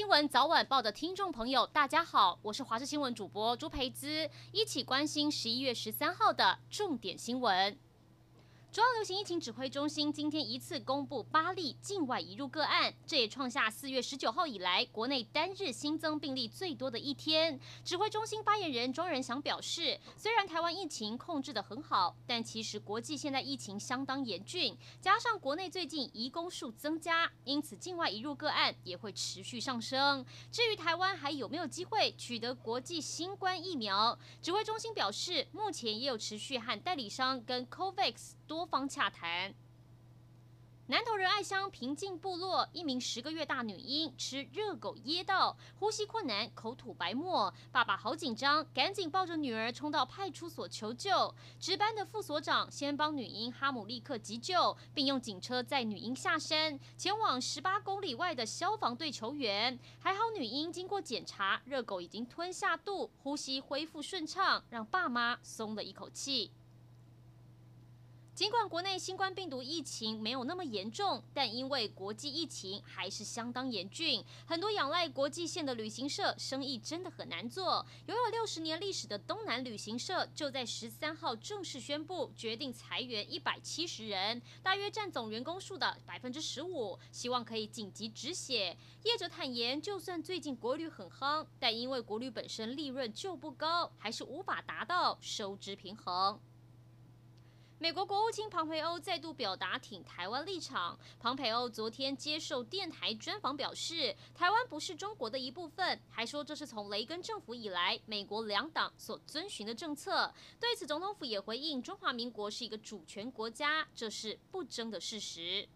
新闻早晚报的听众朋友，大家好，我是华视新闻主播朱培姿，一起关心十一月十三号的重点新闻。中央流行疫情指挥中心今天一次公布八例境外移入个案，这也创下四月十九号以来国内单日新增病例最多的一天。指挥中心发言人庄人祥表示，虽然台湾疫情控制得很好，但其实国际现在疫情相当严峻，加上国内最近移工数增加，因此境外移入个案也会持续上升。至于台湾还有没有机会取得国际新冠疫苗，指挥中心表示，目前也有持续和代理商跟 COVAX 多多方洽谈。南投仁爱乡平静部落一名十个月大女婴吃热狗噎到，呼吸困难，口吐白沫，爸爸好紧张，赶紧抱着女儿冲到派出所求救。值班的副所长先帮女婴哈姆立刻急救，并用警车载女婴下山，前往十八公里外的消防队求援。还好女婴经过检查，热狗已经吞下肚，呼吸恢复顺畅，让爸妈松了一口气。尽管国内新冠病毒疫情没有那么严重，但因为国际疫情还是相当严峻，很多仰赖国际线的旅行社生意真的很难做。拥有六十年历史的东南旅行社就在十三号正式宣布，决定裁员一百七十人，大约占总员工数的百分之十五，希望可以紧急止血。业者坦言，就算最近国旅很夯，但因为国旅本身利润就不高，还是无法达到收支平衡。美国国务卿庞培欧再度表达挺台湾立场。庞培欧昨天接受电台专访表示，台湾不是中国的一部分，还说这是从雷根政府以来美国两党所遵循的政策。对此，总统府也回应，中华民国是一个主权国家，这是不争的事实。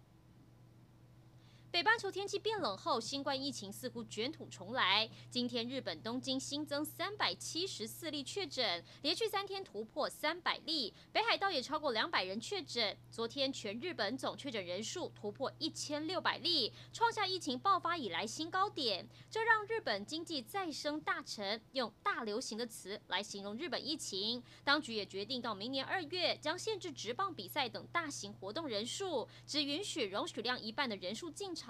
北半球天气变冷后，新冠疫情似乎卷土重来。今天日本东京新增三百七十四例确诊，连续三天突破三百例。北海道也超过两百人确诊。昨天全日本总确诊人数突破一千六百例，创下疫情爆发以来新高点。这让日本经济再生大臣用“大流行”的词来形容日本疫情。当局也决定到明年二月将限制职棒比赛等大型活动人数，只允许容许量一半的人数进场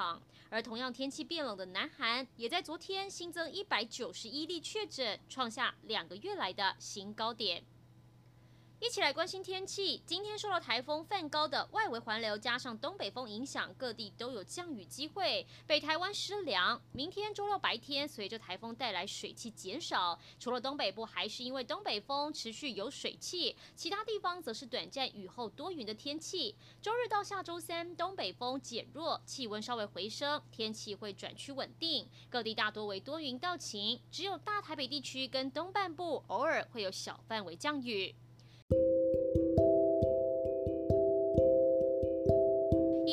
而同样天气变冷的南韩，也在昨天新增一百九十一例确诊，创下两个月来的新高点。一起来关心天气。今天受到台风梵高的外围环流加上东北风影响，各地都有降雨机会。北台湾湿凉。明天周六白天，随着台风带来水汽减少，除了东北部还是因为东北风持续有水汽，其他地方则是短暂雨后多云的天气。周日到下周三，东北风减弱，气温稍微回升，天气会转趋稳定。各地大多为多云到晴，只有大台北地区跟东半部偶尔会有小范围降雨。